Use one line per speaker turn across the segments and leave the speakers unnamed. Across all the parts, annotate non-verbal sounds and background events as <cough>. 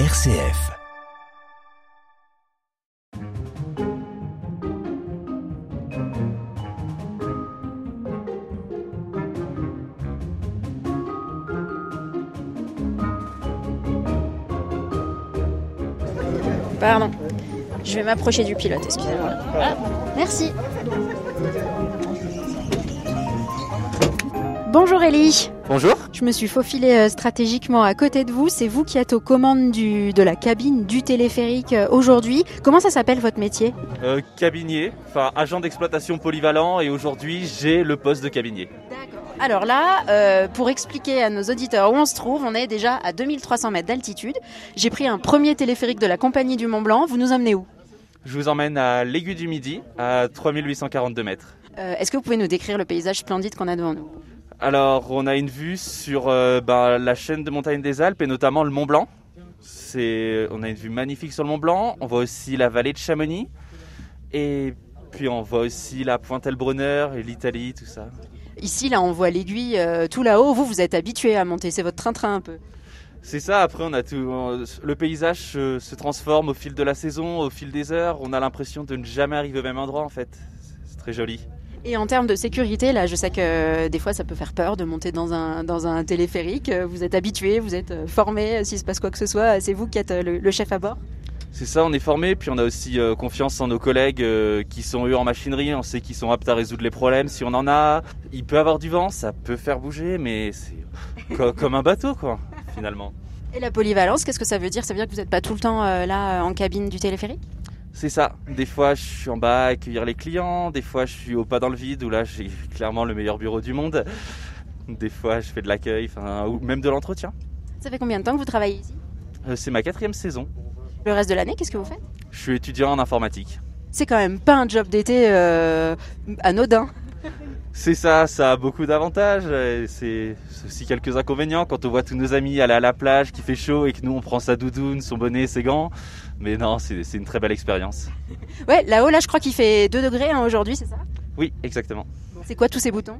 RCF.
Pardon. Je vais m'approcher du pilote, excusez-moi. Voilà. Merci. Bonjour Ellie.
Bonjour.
Je me suis faufilée euh, stratégiquement à côté de vous. C'est vous qui êtes aux commandes du, de la cabine du téléphérique euh, aujourd'hui. Comment ça s'appelle votre métier
Euh, cabinier, enfin agent d'exploitation polyvalent et aujourd'hui j'ai le poste de cabinier.
Alors là, euh, pour expliquer à nos auditeurs où on se trouve, on est déjà à 2300 mètres d'altitude. J'ai pris un premier téléphérique de la compagnie du Mont Blanc. Vous nous emmenez où
Je vous emmène à l'Aiguille du Midi à 3842 mètres.
Euh, Est-ce que vous pouvez nous décrire le paysage splendide qu'on a devant nous
Alors on a une vue sur euh, bah, la chaîne de montagnes des Alpes et notamment le Mont Blanc. C'est, on a une vue magnifique sur le Mont Blanc. On voit aussi la vallée de Chamonix et puis on voit aussi la pointe Elbronner et l'Italie, tout ça.
Ici, là, on voit l'aiguille euh, tout là-haut. Vous, vous êtes habitué à monter. C'est votre train-train un peu.
C'est ça, après on a tout. on- Le paysage se, se transforme au fil de la saison, au fil des heures. On a l'impression de ne jamais arriver au même endroit en fait. C'est très joli.
Et en termes de sécurité, là, je sais que euh, des fois, ça peut faire peur de monter dans un, dans un téléphérique. Euh, Vous êtes habitué, vous êtes euh, formé. S'il se passe quoi que ce soit, c'est vous qui êtes le, le chef à bord.
C'est ça, on est formé, puis on a aussi euh, confiance en nos collègues euh, qui sont eux en machinerie. On sait qu'ils sont aptes à résoudre les problèmes si on en a. Il peut avoir du vent, ça peut faire bouger, mais c'est <laughs> co- comme un bateau quoi, finalement.
Et la polyvalence, qu'est-ce que ça veut dire? Ça veut dire que vous n'êtes pas tout le temps euh, là, en cabine du téléphérique?
C'est ça. Des fois, je suis en bas à accueillir les clients. Des fois, je suis au pas dans le vide où là, j'ai <laughs> clairement le meilleur bureau du monde. Des fois, je fais de l'accueil, enfin, ou même de l'entretien.
Ça fait combien de temps que vous travaillez ici?
Euh, C'est ma quatrième saison.
Le reste de l'année, qu'est-ce que vous faites?
Je suis étudiant en informatique.
C'est quand même pas un job d'été euh, anodin.
C'est ça, ça a beaucoup d'avantages. et C'est c'est aussi quelques inconvénients quand on voit tous nos amis aller à la plage, qui fait chaud et que nous on prend sa doudoune, son bonnet, ses gants. Mais non, c'est une très belle expérience. <laughs>
Ouais, là-haut, là, je crois qu'il fait 2 degrés hein, aujourd'hui, c'est ça?
Oui, exactement.
C'est quoi tous ces boutons?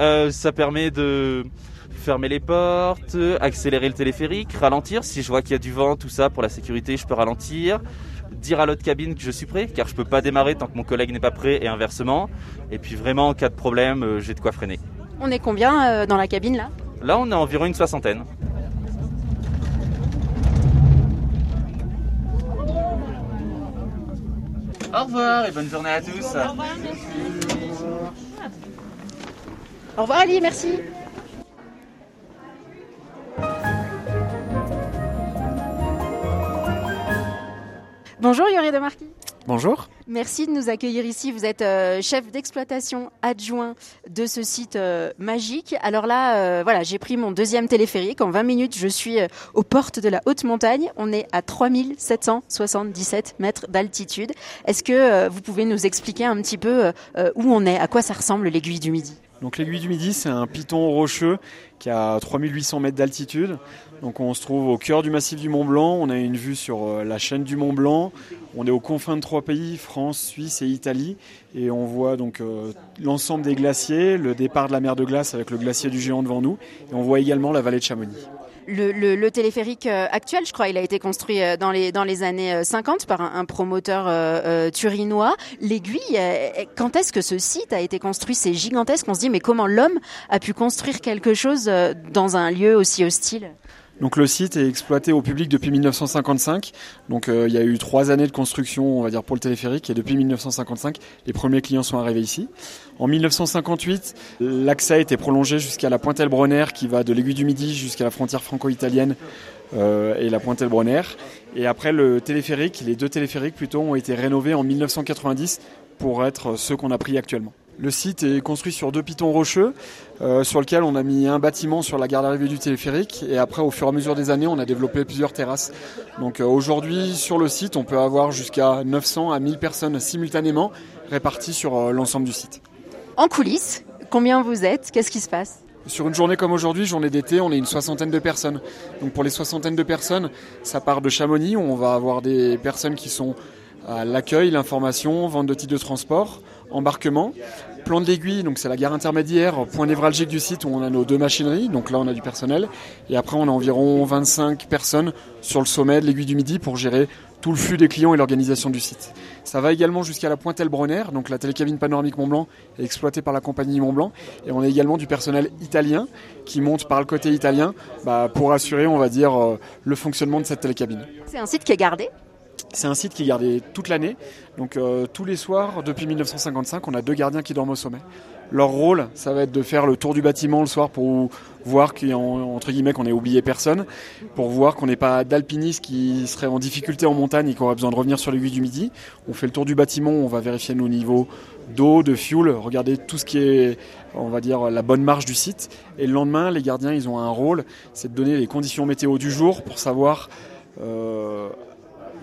Euh, ça permet de fermer les portes, accélérer le téléphérique, ralentir. Si je vois qu'il y a du vent, tout ça, pour la sécurité, je peux ralentir. Dire à l'autre cabine que je suis prêt, car je peux pas démarrer tant que mon collègue n'est pas prêt, et inversement. Et puis vraiment, en cas de problème, euh, j'ai de quoi freiner.
On est combien euh, dans la cabine là?
Là, on est environ une soixantaine. Au revoir et bonne journée à tous.
Au revoir Ali, merci. Bonjour Yuri de Marquis.
Bonjour.
Merci de nous accueillir ici. Vous êtes euh, chef d'exploitation adjoint de ce site euh, magique. Alors là, euh, voilà, j'ai pris mon deuxième téléphérique. En 20 minutes, je suis aux portes de la haute montagne. On est à 3777 mètres d'altitude. Est-ce que vous pouvez nous expliquer un petit peu où on est, à quoi ça ressemble l'aiguille du Midi?
Donc l'aiguille du Midi, c'est un piton rocheux qui a 3800 mètres d'altitude. Donc on se trouve au cœur du massif du Mont Blanc. On a une vue sur euh, la chaîne du Mont Blanc. On est aux confins de trois pays, France, Suisse et Italie. Et on voit donc euh, l'ensemble des glaciers, le départ de la mer de glace avec le glacier du géant devant nous. Et on voit également la vallée de Chamonix.
Le, le- téléphérique euh, actuel, je crois, il a été construit euh, dans les, dans les années euh, 50 par un, promoteur euh, euh, turinois. L'aiguille, euh, quand est-ce que ce site a été construit? C'est gigantesque. On se dit, mais comment l'homme a pu construire quelque chose euh, dans un lieu aussi hostile?
Donc le site est exploité au public depuis 1955. Donc euh, il y a eu trois années de construction, on va dire, pour le téléphérique. Et depuis 1955, les premiers clients sont arrivés ici. En 1958, l'accès a été prolongé jusqu'à la pointe Elbronner, qui va de l'aiguille du Midi jusqu'à la frontière franco-italienne euh, et la pointe Elbronner. Et après le téléphérique, les deux téléphériques plutôt, ont été rénovés en 1990 pour être ceux qu'on a pris actuellement. Le site est construit sur deux pitons rocheux, euh, sur lequel on a mis un bâtiment sur la gare d'arrivée du téléphérique, et après, au fur et à mesure des années, on a développé plusieurs terrasses. Donc euh, aujourd'hui, sur le site, on peut avoir jusqu'à 900 à 1000 personnes simultanément réparties sur euh, l'ensemble du site.
En coulisses, combien vous êtes? Qu'est-ce qui se passe?
Sur une journée comme aujourd'hui, journée d'été, on est une soixantaine de personnes. Donc pour les soixantaines de personnes, ça part de Chamonix, où on va avoir des personnes qui sont l'accueil, l'information, vente de titres de transport, embarquement, plan de l'aiguille, donc c'est la gare intermédiaire, point névralgique du site où on a nos deux machineries, donc là on a du personnel, et après on a environ 25 personnes sur le sommet de l'aiguille du Midi pour gérer tout le flux des clients et l'organisation du site. Ça va également jusqu'à la pointe Elbronner, donc la télécabine panoramique Mont-Blanc est exploitée par la compagnie Mont-Blanc, et on a également du personnel italien qui monte par le côté italien bah, pour assurer, on va dire, euh, le fonctionnement de cette télécabine.
C'est un site qui est gardé?
C'est un site qui est gardé toute l'année. Donc euh, tous les soirs, depuis 1955, on a deux gardiens qui dorment au sommet. Leur rôle, ça va être de faire le tour du bâtiment le soir pour voir qu'entre guillemets qu'on n'ait oublié personne, pour voir qu'on n'ait pas d'alpinistes qui seraient en difficulté en montagne et qui auraient besoin de revenir sur l'aiguille du midi. On fait le tour du bâtiment, on va vérifier nos niveaux d'eau, de fuel, regarder tout ce qui est, on va dire, la bonne marge du site. Et le lendemain, les gardiens, ils ont un rôle, c'est de donner les conditions météo du jour pour savoir euh,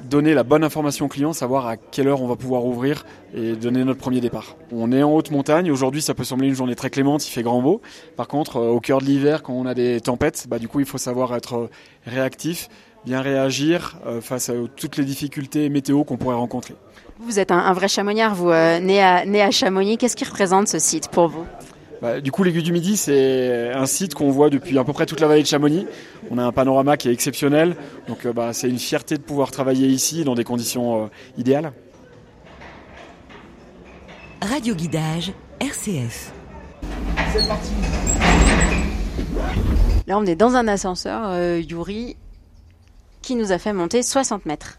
donner la bonne information au client, savoir à quelle heure on va pouvoir ouvrir et donner notre premier départ. On est en haute montagne, aujourd'hui ça peut sembler une journée très clémente, il fait grand beau. Par contre, euh, au cœur de l'hiver, quand on a des tempêtes, bah, du coup il faut savoir être euh, réactif, bien réagir euh, face à toutes les difficultés météo qu'on pourrait rencontrer.
Vous êtes un, vrai chamonnière, vous, né, à, né à Chamonix. Qu'est-ce qui représente ce site pour vous?
Bah, du coup, l'aiguille du Midi, c'est un site qu'on voit depuis à peu près toute la vallée de Chamonix. On a un panorama qui est exceptionnel, donc euh, bah, c'est une fierté de pouvoir travailler ici dans des conditions euh, idéales.
Radio Guidage, RCF.
C'est parti. Là, on est dans un ascenseur, euh, Yuri, qui nous a fait monter 60 mètres.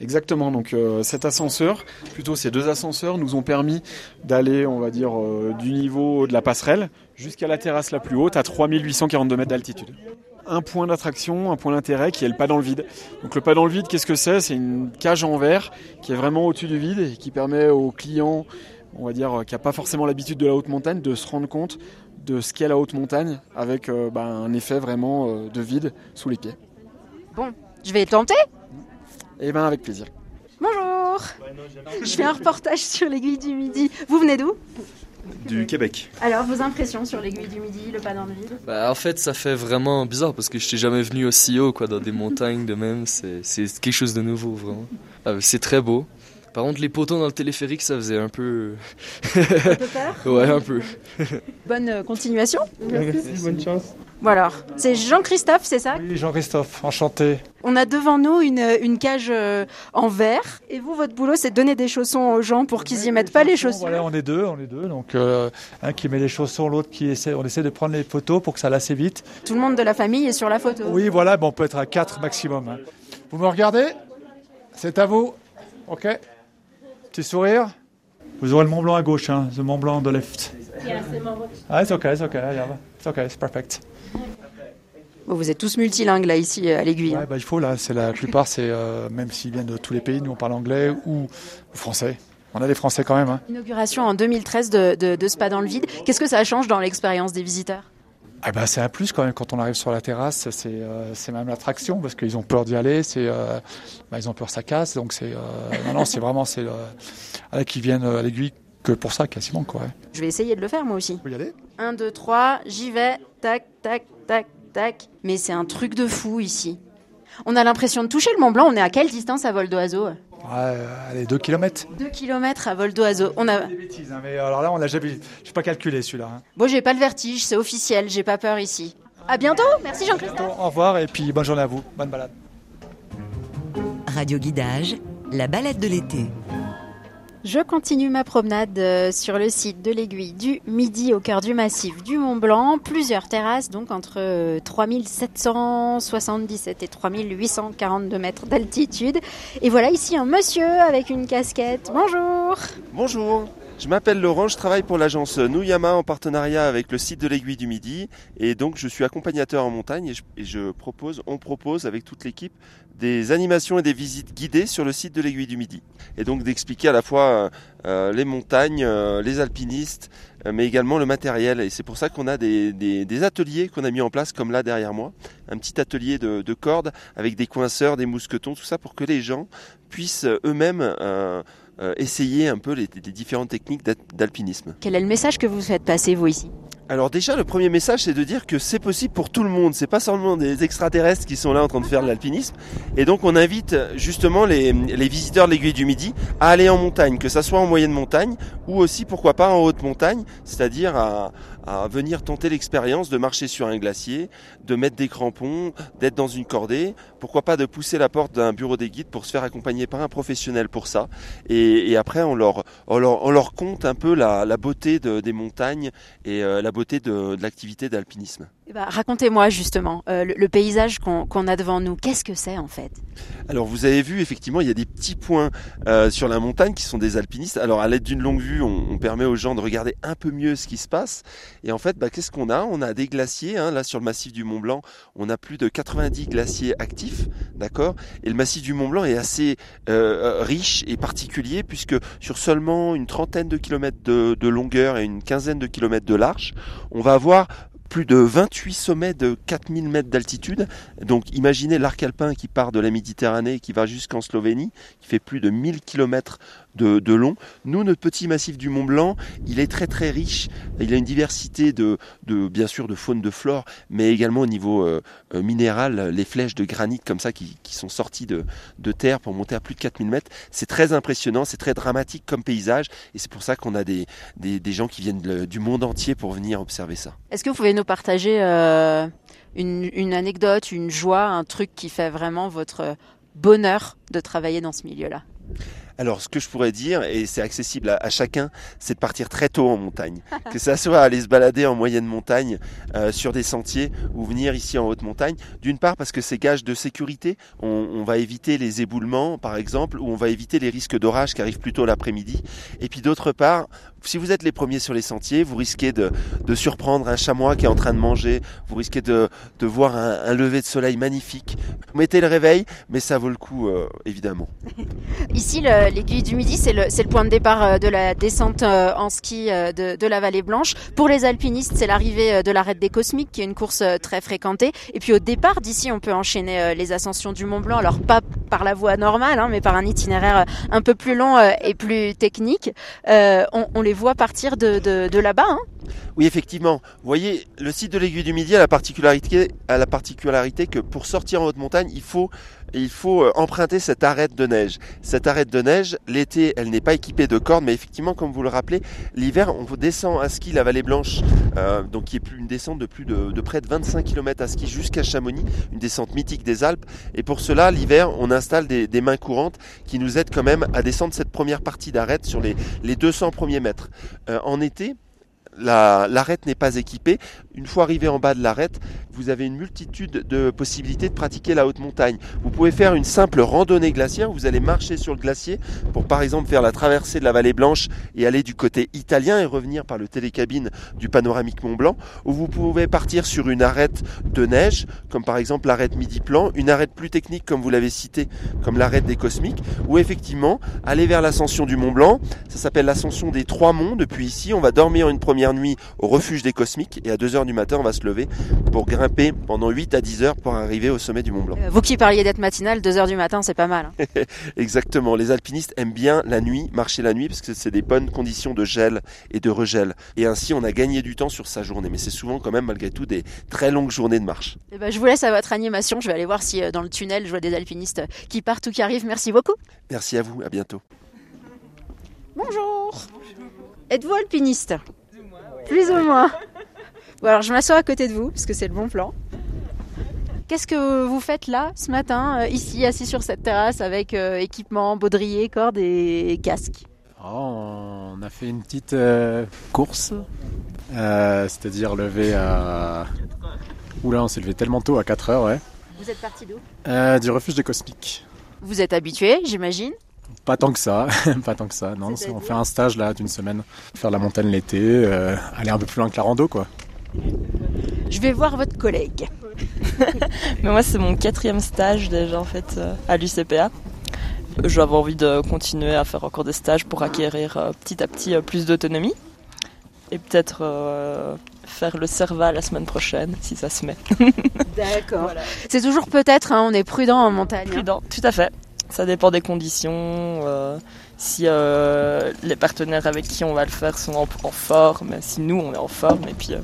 Exactement, donc euh, cet ascenseur, plutôt ces deux ascenseurs, nous ont permis d'aller, on va dire, euh, du niveau de la passerelle jusqu'à la terrasse la plus haute, à 3842 mètres d'altitude. Un point d'attraction, un point d'intérêt qui est le pas dans le vide. Donc le pas dans le vide, qu'est-ce que c'est? C'est une cage en verre qui est vraiment au-dessus du vide et qui permet aux clients, on va dire, qui n'a pas forcément l'habitude de la haute montagne, de se rendre compte de ce qu'est la haute montagne avec euh, bah, un effet vraiment de vide sous les pieds.
Bon, je vais tenter
eh bien, avec plaisir.
Bonjour Je fais un reportage sur l'aiguille du Midi. Vous venez d'où?
Du Québec.
Alors, vos impressions sur l'aiguille du Midi, le vide
bah, En fait, ça fait vraiment bizarre parce que je n'étais jamais venu aussi haut, quoi, dans des montagnes de même. C'est quelque chose de nouveau, vraiment. Ah, c'est très beau. Par contre, les poteaux dans le téléphérique, ça faisait un peu.
un peu peur? <laughs>
Ouais, un peu.
Bonne continuation.
Merci, bonne chance.
Alors, c'est Jean-Christophe, c'est ça?
Oui, Jean-Christophe, enchanté.
On a devant nous une, une cage euh, en verre. Et vous, votre boulot, c'est de donner des chaussons aux gens pour qu'ils n'y mettent pas les chaussons.
Voilà, on est deux, on est deux. Donc, euh, un qui met les chaussons, l'autre qui essaie. On essaie de prendre les photos pour que ça l'asse vite.
Tout le monde de la famille est sur la photo.
Oui, voilà, bon, on peut être à quatre maximum. Hein. Vous me regardez? C'est à vous. Ok Petit sourire. Vous aurez le Mont Blanc à gauche, hein, le Mont Blanc de left. Yeah, ah, it's okay, it's okay, yeah, it's okay, it's perfect.
vous êtes tous multilingues là ici à l'aiguille.
Ouais, bah, il faut là. C'est la plupart, c'est euh, même s'ils viennent de tous les pays, nous on parle anglais ou, français. On a des Français quand même. Hein.
Inauguration en 2013 de, de, de Spa dans le vide. Qu'est-ce que ça change dans l'expérience des visiteurs?
Ah bah, c'est un plus quand même quand on arrive sur la terrasse, c'est euh, même l'attraction parce qu'ils ont peur d'y aller, c'est euh, bah, ils ont peur que ça casse, donc c'est euh, non non c'est vraiment c'est euh, qu'ils viennent à l'aiguille que pour ça quasiment quoi.
Je vais essayer de le faire moi aussi.
Vous y aller?
1 2 3, j'y vais, tac tac tac tac. Mais c'est un truc de fou ici. On a l'impression de toucher le Mont Blanc. On est à quelle distance à vol d'oiseau?
Allez, 2 km.
2 km à vol d'oiseau. On a
des bêtises, hein, mais alors là, on l'a jamais. Je pas calculé celui-là. Hein.
Bon, j'ai pas le vertige, c'est officiel, j'ai pas peur ici. À bientôt, merci Jean-Christophe.
Au revoir et puis bonne journée à vous, bonne balade.
Radio Guidage, la balade de l'été.
Je continue ma promenade euh, sur le site de l'aiguille du Midi au cœur du massif du Mont Blanc. Plusieurs terrasses, donc entre 3777 euh, et 3842 mètres d'altitude. Et voilà ici un monsieur avec une casquette. Bonjour
Bonjour je m'appelle Laurent, je travaille pour l'agence Nouyama en partenariat avec le site de l'aiguille du Midi. Et donc je suis accompagnateur en montagne et je, propose, on propose avec toute l'équipe des animations et des visites guidées sur le site de l'aiguille du Midi. Et donc d'expliquer à la fois euh, euh, les montagnes, euh, les alpinistes, mais également le matériel. Et c'est pour ça qu'on a des, ateliers qu'on a mis en place comme là derrière moi, un petit atelier de, cordes avec des coinceurs, des mousquetons, tout ça pour que les gens puissent eux-mêmes essayer un peu les, les différentes techniques d'al- d'alpinisme.
Quel est le message que vous faites passer, vous, ici?
Alors déjà, le premier message, c'est de dire que c'est possible pour tout le monde. C'est pas seulement des extraterrestres qui sont là en train de faire de l'alpinisme. Et donc, on invite justement les, les visiteurs de l'aiguille du Midi à aller en montagne, que ça soit en moyenne montagne ou aussi, pourquoi pas, en haute montagne, c'est-à-dire à, à venir tenter l'expérience de marcher sur un glacier, de mettre des crampons, d'être dans une cordée. Pourquoi pas de pousser la porte d'un bureau des guides pour se faire accompagner par un professionnel pour ça. Et, après, on leur, on leur, on compte un peu la, beauté de- des montagnes et euh, la beauté de l'activité d'alpinisme.
Eh ben, Racontez-moi justement euh, le, paysage qu'on a devant nous. Qu'est-ce que c'est en fait?
Alors vous avez vu effectivement il y a des petits points euh, sur la montagne qui sont des alpinistes. Alors à l'aide d'une longue vue on, permet aux gens de regarder un peu mieux ce qui se passe. Et en fait bah, qu'est-ce qu'on a? On a des glaciers. hein. Là sur le massif du Mont Blanc on a plus de 90 glaciers actifs, d'accord? Et le massif du Mont Blanc est assez euh, riche et particulier puisque sur seulement une trentaine de kilomètres de, de longueur et une quinzaine de kilomètres de large, on va avoir plus de 28 sommets de 4000 mètres d'altitude. Donc imaginez l'arc alpin qui part de la Méditerranée et qui va jusqu'en Slovénie, qui fait plus de 1000 km de, de long. Nous, notre petit massif du Mont Blanc, il est très très riche. Il a une diversité de, de bien sûr de faune, de flore, mais également au niveau euh, euh, minéral, les flèches de granit comme ça qui, qui sont sorties de, de terre pour monter à plus de 4000 mètres. C'est très impressionnant, c'est très dramatique comme paysage et c'est pour ça qu'on a des, des, gens qui viennent du monde entier pour venir observer ça.
Est-ce que vous pouvez nous partager euh, une, une anecdote, une joie, un truc qui fait vraiment votre bonheur de travailler dans ce milieu-là?
Alors, ce que je pourrais dire, et c'est accessible à, à chacun, c'est de partir très tôt en montagne. <laughs> que ça soit aller se balader en moyenne montagne, euh, sur des sentiers, ou venir ici en haute montagne. D'une part, parce que c'est gage de sécurité. On, on va éviter les éboulements, par exemple, ou on va éviter les risques d'orage qui arrivent plutôt l'après-midi. Et puis d'autre part, si vous êtes les premiers sur les sentiers, vous risquez de, de surprendre un chamois qui est en train de manger. Vous risquez de, de voir un, un lever de soleil magnifique. Vous mettez le réveil, mais ça vaut le coup, euh, évidemment. <laughs>
Ici, le- l'aiguille du Midi, c'est le, point de départ euh, de la descente euh, en ski euh, de, la vallée blanche. Pour les alpinistes, c'est l'arrivée euh, de l'arête des Cosmiques, qui est une course euh, très fréquentée. Et puis au départ d'ici, on peut enchaîner euh, les ascensions du Mont Blanc, alors pas par la voie normale, hein, mais par un itinéraire euh, un peu plus long euh, et plus technique. Euh, on, les voit partir de, là-bas. Hein.
Oui, effectivement. Vous voyez, le site de l'aiguille du Midi a la particularité que pour sortir en haute montagne, il faut, il faut euh, emprunter cette arête de neige. Cette arête de neige, l'été, elle n'est pas équipée de cordes, mais effectivement, comme vous le rappelez, l'hiver, on descend à ski la vallée blanche, euh, donc qui est plus une descente de plus de, près de 25 km à ski jusqu'à Chamonix, une descente mythique des Alpes. Et pour cela, l'hiver, on installe des, mains courantes qui nous aident quand même à descendre cette première partie d'arête sur les, les 200 premiers mètres. Euh, en été, la- l'arête n'est pas équipée. Une fois arrivé en bas de l'arête, vous avez une multitude de possibilités de pratiquer la haute montagne. Vous pouvez faire une simple randonnée glaciaire, vous allez marcher sur le glacier pour par exemple faire la traversée de la vallée blanche et aller du côté italien et revenir par le télécabine du panoramique Mont Blanc, ou vous pouvez partir sur une arête de neige, comme par exemple l'arête Midi-Plan, une arête plus technique comme vous l'avez cité, comme l'arête des Cosmiques, ou effectivement aller vers l'ascension du Mont Blanc, ça s'appelle l'ascension des trois monts. Depuis ici, on va dormir une première nuit au refuge des Cosmiques et à 2h du matin, on va se lever pour grimper pendant 8 à 10 heures pour arriver au sommet du Mont Blanc.
Euh, Vous qui parliez d'être matinal, 2 heures du matin, c'est pas mal. hein. <laughs>
Exactement. Les alpinistes aiment bien la nuit, marcher la nuit parce que c'est des bonnes conditions de gel et de regel. Et ainsi, on a gagné du temps sur sa journée. Mais c'est souvent quand même malgré tout des très longues journées de marche.
Eh ben, je vous laisse à votre animation. Je vais aller voir si euh, dans le tunnel, je vois des alpinistes euh, qui partent ou qui arrivent. Merci beaucoup.
Merci à vous. À bientôt.
Bonjour. Êtes-vous alpiniste? Plus ou moins. Alors je m'assois à côté de vous, parce que c'est le bon plan. Qu'est-ce que vous faites là, ce matin, euh, ici, assis sur cette terrasse, avec euh, équipement, baudrier, cordes et casque?
Oh, on a fait une petite euh, course, euh, c'est-à-dire lever à... Oula, on s'est levé tellement tôt, à 4 heures, ouais.
Vous êtes parti d'où?
Du refuge des cosmiques.
Vous êtes habitué, j'imagine?
Pas tant que ça, <laughs> pas tant que ça. Non, on fait un stage là d'une semaine. Faire la montagne l'été, aller un peu plus loin que la rando, quoi.
Je vais voir votre collègue. <laughs>
Mais moi, c'est mon quatrième stage déjà en fait euh, à l'UCPA. J'avais envie de continuer à faire encore des stages pour acquérir euh, petit à petit euh, plus d'autonomie et peut-être euh, faire le CERVA la semaine prochaine si ça se met. <laughs>
D'accord. C'est toujours peut-être, hein, on est prudent en montagne. hein.
Prudent, tout à fait. Ça dépend des conditions. Si euh, les partenaires avec qui on va le faire sont en, en forme, si nous on est en forme, et puis, euh,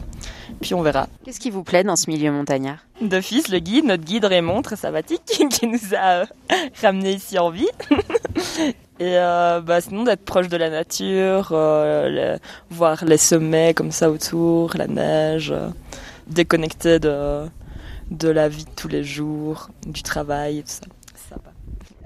puis on verra.
Qu'est-ce qui vous plaît dans ce milieu montagnard?
D'office, le guide, notre guide Raymond, très sympathique, <laughs> qui nous a euh, <laughs> ramenés ici en vie. <laughs> Et bah, sinon d'être proche de la nature, voir les sommets comme ça autour, la neige, déconnecté de, de la vie de tous les jours, du travail et tout ça.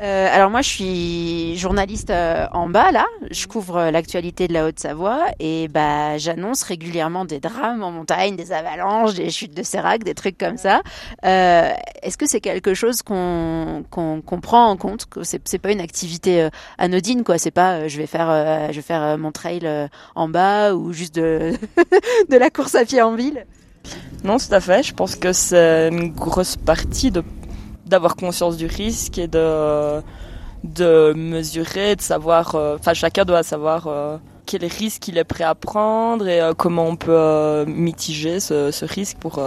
Euh, alors moi, je suis journaliste euh, en bas là. Je couvre euh, l'actualité de la Haute-Savoie et bah j'annonce régulièrement des drames en montagne, des avalanches, des chutes de sérac, des trucs comme ça. Est-ce que c'est quelque chose qu'on qu'on prend en compte Que c'est pas une activité anodine quoi? C'est pas je vais faire je vais faire mon trail en bas ou juste de <laughs> de la course à pied en ville?
Non, tout à fait. Je pense que c'est une grosse partie de d'avoir conscience du risque et de de mesurer, de savoir. euh, Enfin, chacun doit savoir euh, quel risque il est prêt à prendre et euh, comment on peut euh, mitiger ce, ce risque pour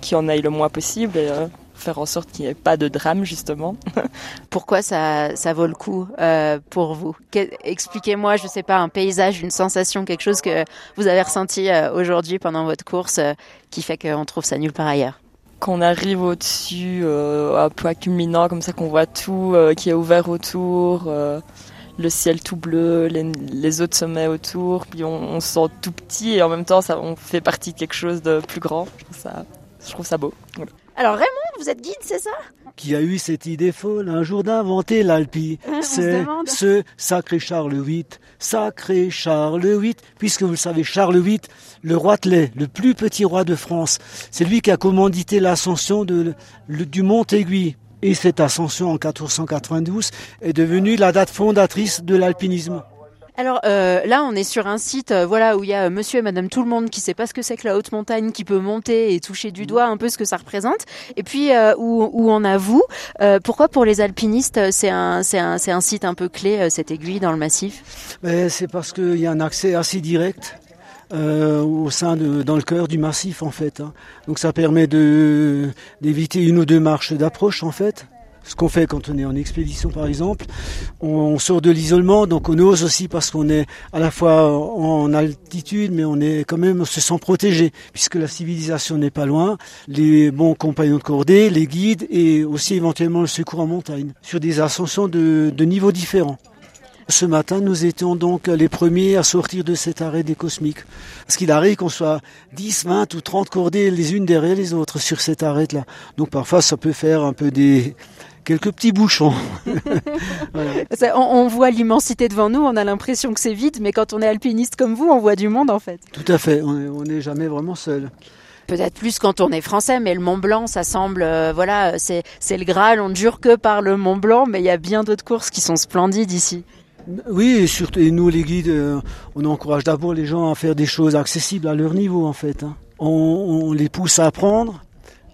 qu'il y en aille le moins possible et faire en sorte qu'il n'y ait pas de drame justement. <laughs>
Pourquoi ça, ça vaut le coup euh, pour vous? Que- Expliquez-moi, je sais pas, un paysage, une sensation, quelque chose que vous avez ressenti euh, aujourd'hui pendant votre course euh, qui fait qu'on trouve ça nulle part ailleurs.
Quand on arrive au-dessus, euh, point culminant, comme ça qu'on voit tout euh, qui est ouvert autour, euh, le ciel tout bleu, les, autres sommets autour, puis on, se sent tout petit et en même temps ça, on fait partie de quelque chose de plus grand. Je trouve ça, beau.
Alors Raymond, vous êtes guide, c'est ça?
Qui a eu cette idée folle un jour d'inventer l'Alpi. C'est ce sacré Charles VIII, sacré Charles VIII, puisque vous le savez, Charles VIII, le roi Tlay, le plus petit roi de France, c'est lui qui a commandité l'ascension de, le- du mont Aiguille. Et cette ascension en 1492 est devenue la date fondatrice de l'alpinisme.
Alors euh, là, on est sur un site, euh, voilà, où il y a euh, Monsieur et Madame tout le monde qui sait pas ce que c'est que la haute montagne, qui peut monter et toucher du doigt un peu ce que ça représente, et puis euh, où, où on a vous. Euh, pourquoi pour les alpinistes, c'est un, c'est un, c'est un site un peu clé, cette aiguille dans le massif?
Ben, c'est parce qu'il y a un accès assez direct euh, au sein de, dans le cœur du massif en fait. hein. Donc ça permet de d'éviter une ou deux marches d'approche en fait. Ce qu'on fait quand on est en expédition par exemple, on, sort de l'isolement, donc on ose aussi parce qu'on est à la fois en altitude, mais on est quand même on se sent protégé puisque la civilisation n'est pas loin. Les bons compagnons de cordée, les guides et aussi éventuellement le secours en montagne sur des ascensions de, de niveaux différents. Ce matin, nous étions donc les premiers à sortir de cet arrêt des cosmiques. Parce qu'il arrive qu'on soit 10, 20 ou 30 cordées les unes derrière les autres sur cet arête-là. Donc parfois, ça peut faire un peu des quelques petits bouchons. <laughs> Voilà.
Ça, on, on voit l'immensité devant nous, on a l'impression que c'est vide, mais quand on est alpiniste comme vous, on voit du monde en fait.
Tout à fait, on est- on n'est jamais vraiment seul.
Peut-être plus quand on est français, mais le Mont Blanc, ça semble, euh, voilà, c'est c'est le Graal, on ne jure que par le Mont Blanc, mais il y a bien d'autres courses qui sont splendides ici.
Oui, et surtout, et nous les guides, euh, on encourage d'abord les gens à faire des choses accessibles à leur niveau en fait. hein. On, on les pousse à apprendre,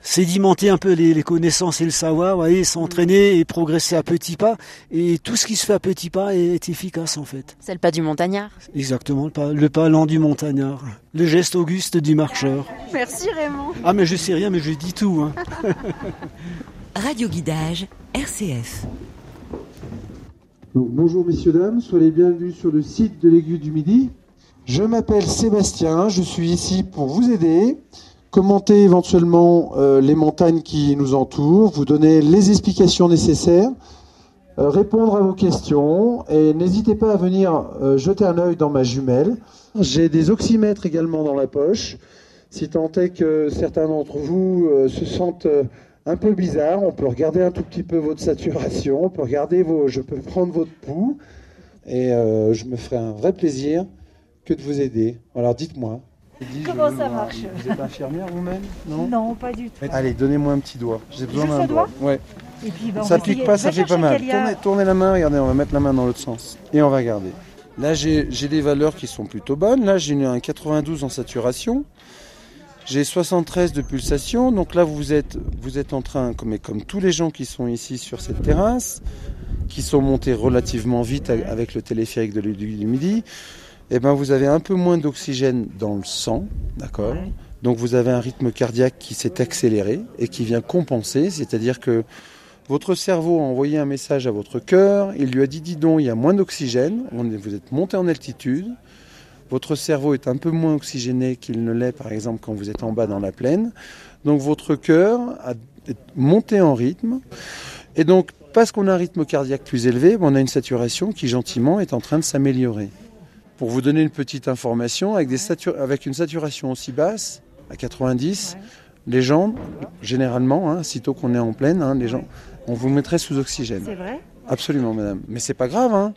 sédimenter un peu les, les connaissances et le savoir, voyez, s'entraîner et progresser à petits pas. Et tout ce qui se fait à petits pas est, est efficace en fait.
C'est le pas du montagnard?
Exactement, le pas, le pas lent du montagnard, le geste auguste du marcheur.
Merci Raymond.
Ah mais je sais rien, mais je dis tout. Hein. <laughs>
Radio Guidage, RCF.
Donc, bonjour messieurs, dames, soyez les bienvenus sur le site de l'Aiguille du Midi. Je m'appelle Sébastien, je suis ici pour vous aider, commenter éventuellement euh, les montagnes qui nous entourent, vous donner les explications nécessaires, euh, répondre à vos questions et n'hésitez pas à venir euh, jeter un œil dans ma jumelle. J'ai des oxymètres également dans la poche, si tant est que certains d'entre vous se sentent un peu bizarre. On peut regarder un tout petit peu votre saturation, on peut regarder vos, je peux prendre votre pouls et je me ferai un vrai plaisir que de vous aider. Alors dites-moi.
Comment ça marche
Vous êtes infirmière vous-même
Non, pas du tout.
Allez, donnez-moi un petit doigt. J'ai besoin d'un
un doigt
Ouais.
Et puis, ben,
Ça pique pas, ça fait pas mal. Tournez, tournez la main, regardez, on va mettre la main dans l'autre sens. Et on va regarder. Là, j'ai des valeurs qui sont plutôt bonnes. Là, j'ai un 92 en saturation. J'ai 73 de pulsation. Donc là, vous êtes, vous êtes en train, comme, comme tous les gens qui sont ici sur cette terrasse, qui sont montés relativement vite avec le téléphérique de l'Aiguille du Midi, eh ben, vous avez un peu moins d'oxygène dans le sang. D'accord donc vous avez un rythme cardiaque qui s'est accéléré et qui vient compenser, c'est-à-dire que Votre cerveau a envoyé un message à votre cœur, il lui a dit dis donc, il y a moins d'oxygène, vous êtes monté en altitude, votre cerveau est un peu moins oxygéné qu'il ne l'est par exemple quand vous êtes en bas dans la plaine, donc votre cœur a monté en rythme, et donc parce qu'on a un rythme cardiaque plus élevé, on a une saturation qui gentiment est en train de s'améliorer. Pour vous donner une petite information, avec, des satu- avec une saturation aussi basse, à 90, les gens, généralement, hein, sitôt qu'on est en pleine, hein, les gens, on vous mettrait sous oxygène.
C'est vrai?
Absolument, madame. Mais c'est pas grave. Hein.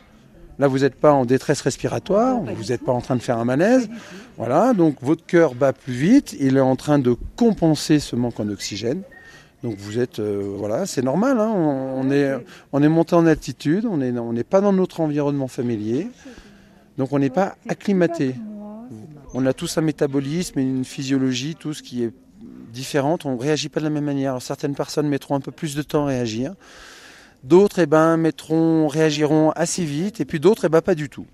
Là, vous n'êtes pas en détresse respiratoire, vous n'êtes pas en train de faire un malaise. Voilà, donc votre cœur bat plus vite, il est en train de compenser ce manque en oxygène. Donc vous êtes, euh, voilà, c'est normal. hein, On, on est, on est monté en altitude, on n'est on n'est pas dans notre environnement familier, donc on n'est pas acclimaté. On a tous un métabolisme et une physiologie, tout ce qui est différente. On ne réagit pas de la même manière. Alors, certaines personnes mettront un peu plus de temps à réagir. D'autres, eh ben, mettront, réagiront assez vite. Et puis d'autres, eh ben, pas du tout.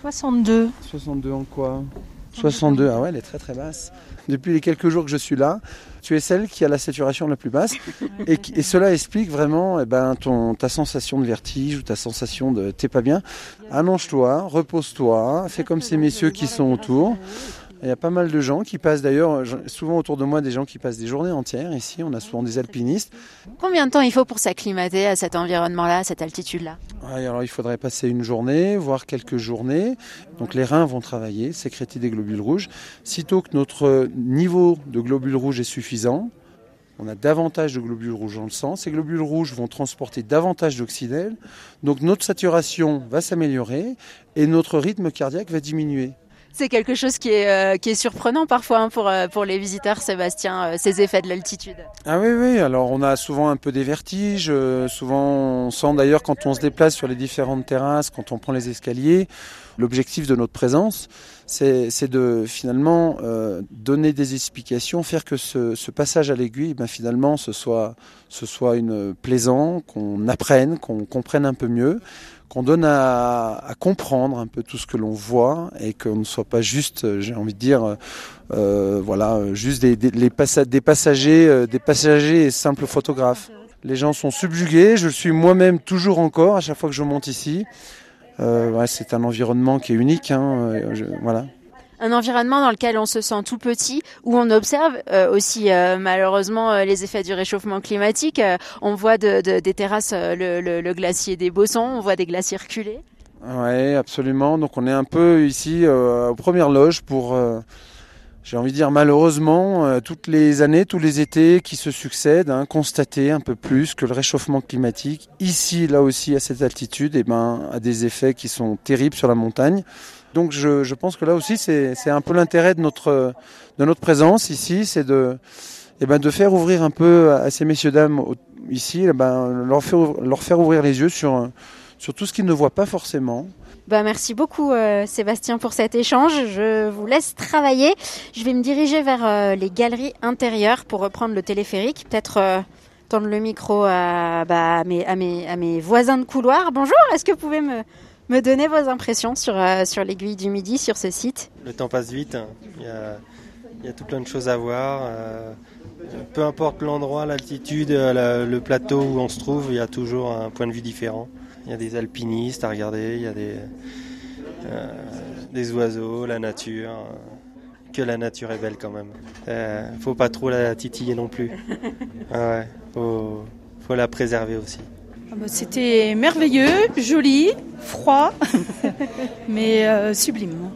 62.
62 en quoi? 62, ah ouais, elle est très très basse. Depuis les quelques jours que je suis là, tu es celle qui a la saturation la plus basse. <laughs> Et, cela explique vraiment eh ben, ton, ta sensation de vertige ou ta sensation de t'es pas bien. Allonge-toi, repose-toi, fais comme ces messieurs qui sont autour. Il y a pas mal de gens qui passent d'ailleurs, souvent autour de moi, des gens qui passent des journées entières. Ici, on a souvent des alpinistes.
Combien de temps il faut pour s'acclimater à cet environnement-là, à cette altitude-là?
Ouais, alors il faudrait passer une journée, voire quelques journées. Donc les reins vont travailler, sécréter des globules rouges. Sitôt que notre niveau de globules rouges est suffisant, on a davantage de globules rouges dans le sang. Ces globules rouges vont transporter davantage d'oxygène. Donc notre saturation va s'améliorer et notre rythme cardiaque va diminuer.
C'est quelque chose qui est, euh, qui est surprenant parfois hein, pour, euh, pour les visiteurs, Sébastien, euh, ces effets de l'altitude.
Ah oui, oui, alors on a souvent un peu des vertiges, souvent on sent d'ailleurs quand on se déplace sur les différentes terrasses, quand on prend les escaliers, l'objectif de notre présence, c'est de finalement donner des explications, faire que ce, ce passage à l'aiguille, ben, finalement, ce soit, ce soit une plaisant, qu'on apprenne, qu'on comprenne un peu mieux, qu'on donne à, comprendre un peu tout ce que l'on voit et qu'on ne soit pas juste, euh, j'ai envie de dire, euh, euh, voilà, juste des, passagers, des passagers et simples photographes. Les gens sont subjugués, je suis moi-même toujours encore à chaque fois que je monte ici. C'est un environnement qui est unique, hein, voilà.
Un environnement dans lequel on se sent tout petit, où on observe euh, aussi euh, malheureusement euh, les effets du réchauffement climatique. On voit de, de- des terrasses le, glacier des Bossons, on voit des glaciers reculer.
Ouais, absolument. Donc on est un peu ici aux premières loges pour, j'ai envie de dire malheureusement, toutes les années, tous les étés qui se succèdent, hein, constater un peu plus que le réchauffement climatique, ici, là aussi, à cette altitude, eh ben, a des effets qui sont terribles sur la montagne. Donc je, pense que là aussi, c'est un peu l'intérêt de notre, présence ici, c'est de, eh ben, de faire ouvrir un peu à ces messieurs dames au- ici, eh ben, leur, faire, ouvrir les yeux sur, tout ce qu'ils ne voient pas forcément.
Bah, merci beaucoup euh, Sébastien pour cet échange. Je vous laisse travailler. Je vais me diriger vers euh, les galeries intérieures pour reprendre le téléphérique. Peut-être euh, tendre le micro bah, à mes voisins de couloir. Bonjour, est-ce que vous pouvez me, me donner vos impressions sur, euh, sur l'aiguille du midi, sur ce site
Le temps passe vite, hein. il y a, il y a tout plein de choses à voir. euh, peu importe l'endroit, l'altitude, euh, la- le plateau où on se trouve, il y a toujours un point de vue différent. Il y a des alpinistes à regarder, il y a des, euh, des oiseaux, la nature. Que la nature est belle quand même. Faut pas trop la titiller non plus. <laughs> Ah ouais, faut, faut la préserver aussi.
Ah bah, C'était merveilleux, joli, froid, <laughs> mais euh, sublime.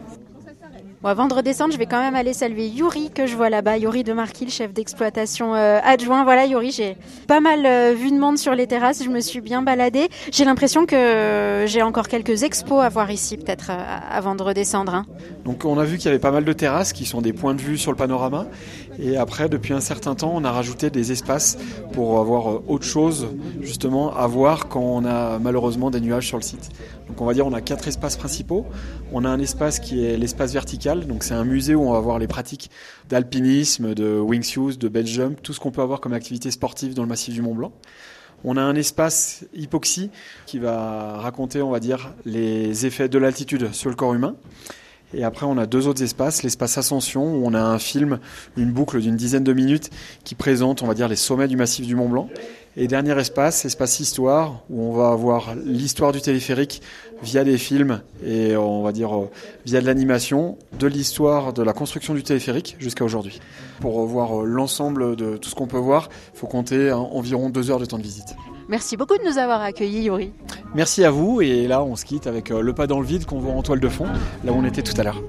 Bon, avant de redescendre, je vais quand même aller saluer Yuri que je vois là-bas, Yuri de Marquille, chef d'exploitation euh, adjoint. Voilà Yuri, j'ai pas mal euh, vu de monde sur les terrasses, je me suis bien baladée. J'ai l'impression que euh, j'ai encore quelques expos à voir ici peut-être euh, avant de redescendre. hein.
Donc on a vu qu'il y avait pas mal de terrasses qui sont des points de vue sur le panorama. Et après, depuis un certain temps, on a rajouté des espaces pour avoir euh, autre chose justement à voir quand on a malheureusement des nuages sur le site. Donc on va dire on a quatre espaces principaux. On a un espace qui est l'espace vertical. Donc c'est un musée où on va voir les pratiques d'alpinisme, de wingsuit, de bench jump, tout ce qu'on peut avoir comme activité sportive dans le massif du Mont Blanc. On a un espace hypoxie qui va raconter, on va dire, les effets de l'altitude sur le corps humain. Et après, on a deux autres espaces. L'espace Ascension, où on a un film, une boucle d'une dizaine de minutes qui présente, on va dire, les sommets du massif du Mont Blanc. Et dernier espace, espace histoire, où on va avoir l'histoire du téléphérique via des films et on va dire euh, via de l'animation, de l'histoire de la construction du téléphérique jusqu'à aujourd'hui. Pour voir euh, l'ensemble de tout ce qu'on peut voir, il faut compter hein, environ deux heures de temps de visite.
Merci beaucoup de nous avoir accueillis, Yuri.
Merci à vous et là on se quitte avec euh, le pas dans le vide qu'on voit en toile de fond, là où on était tout à l'heure.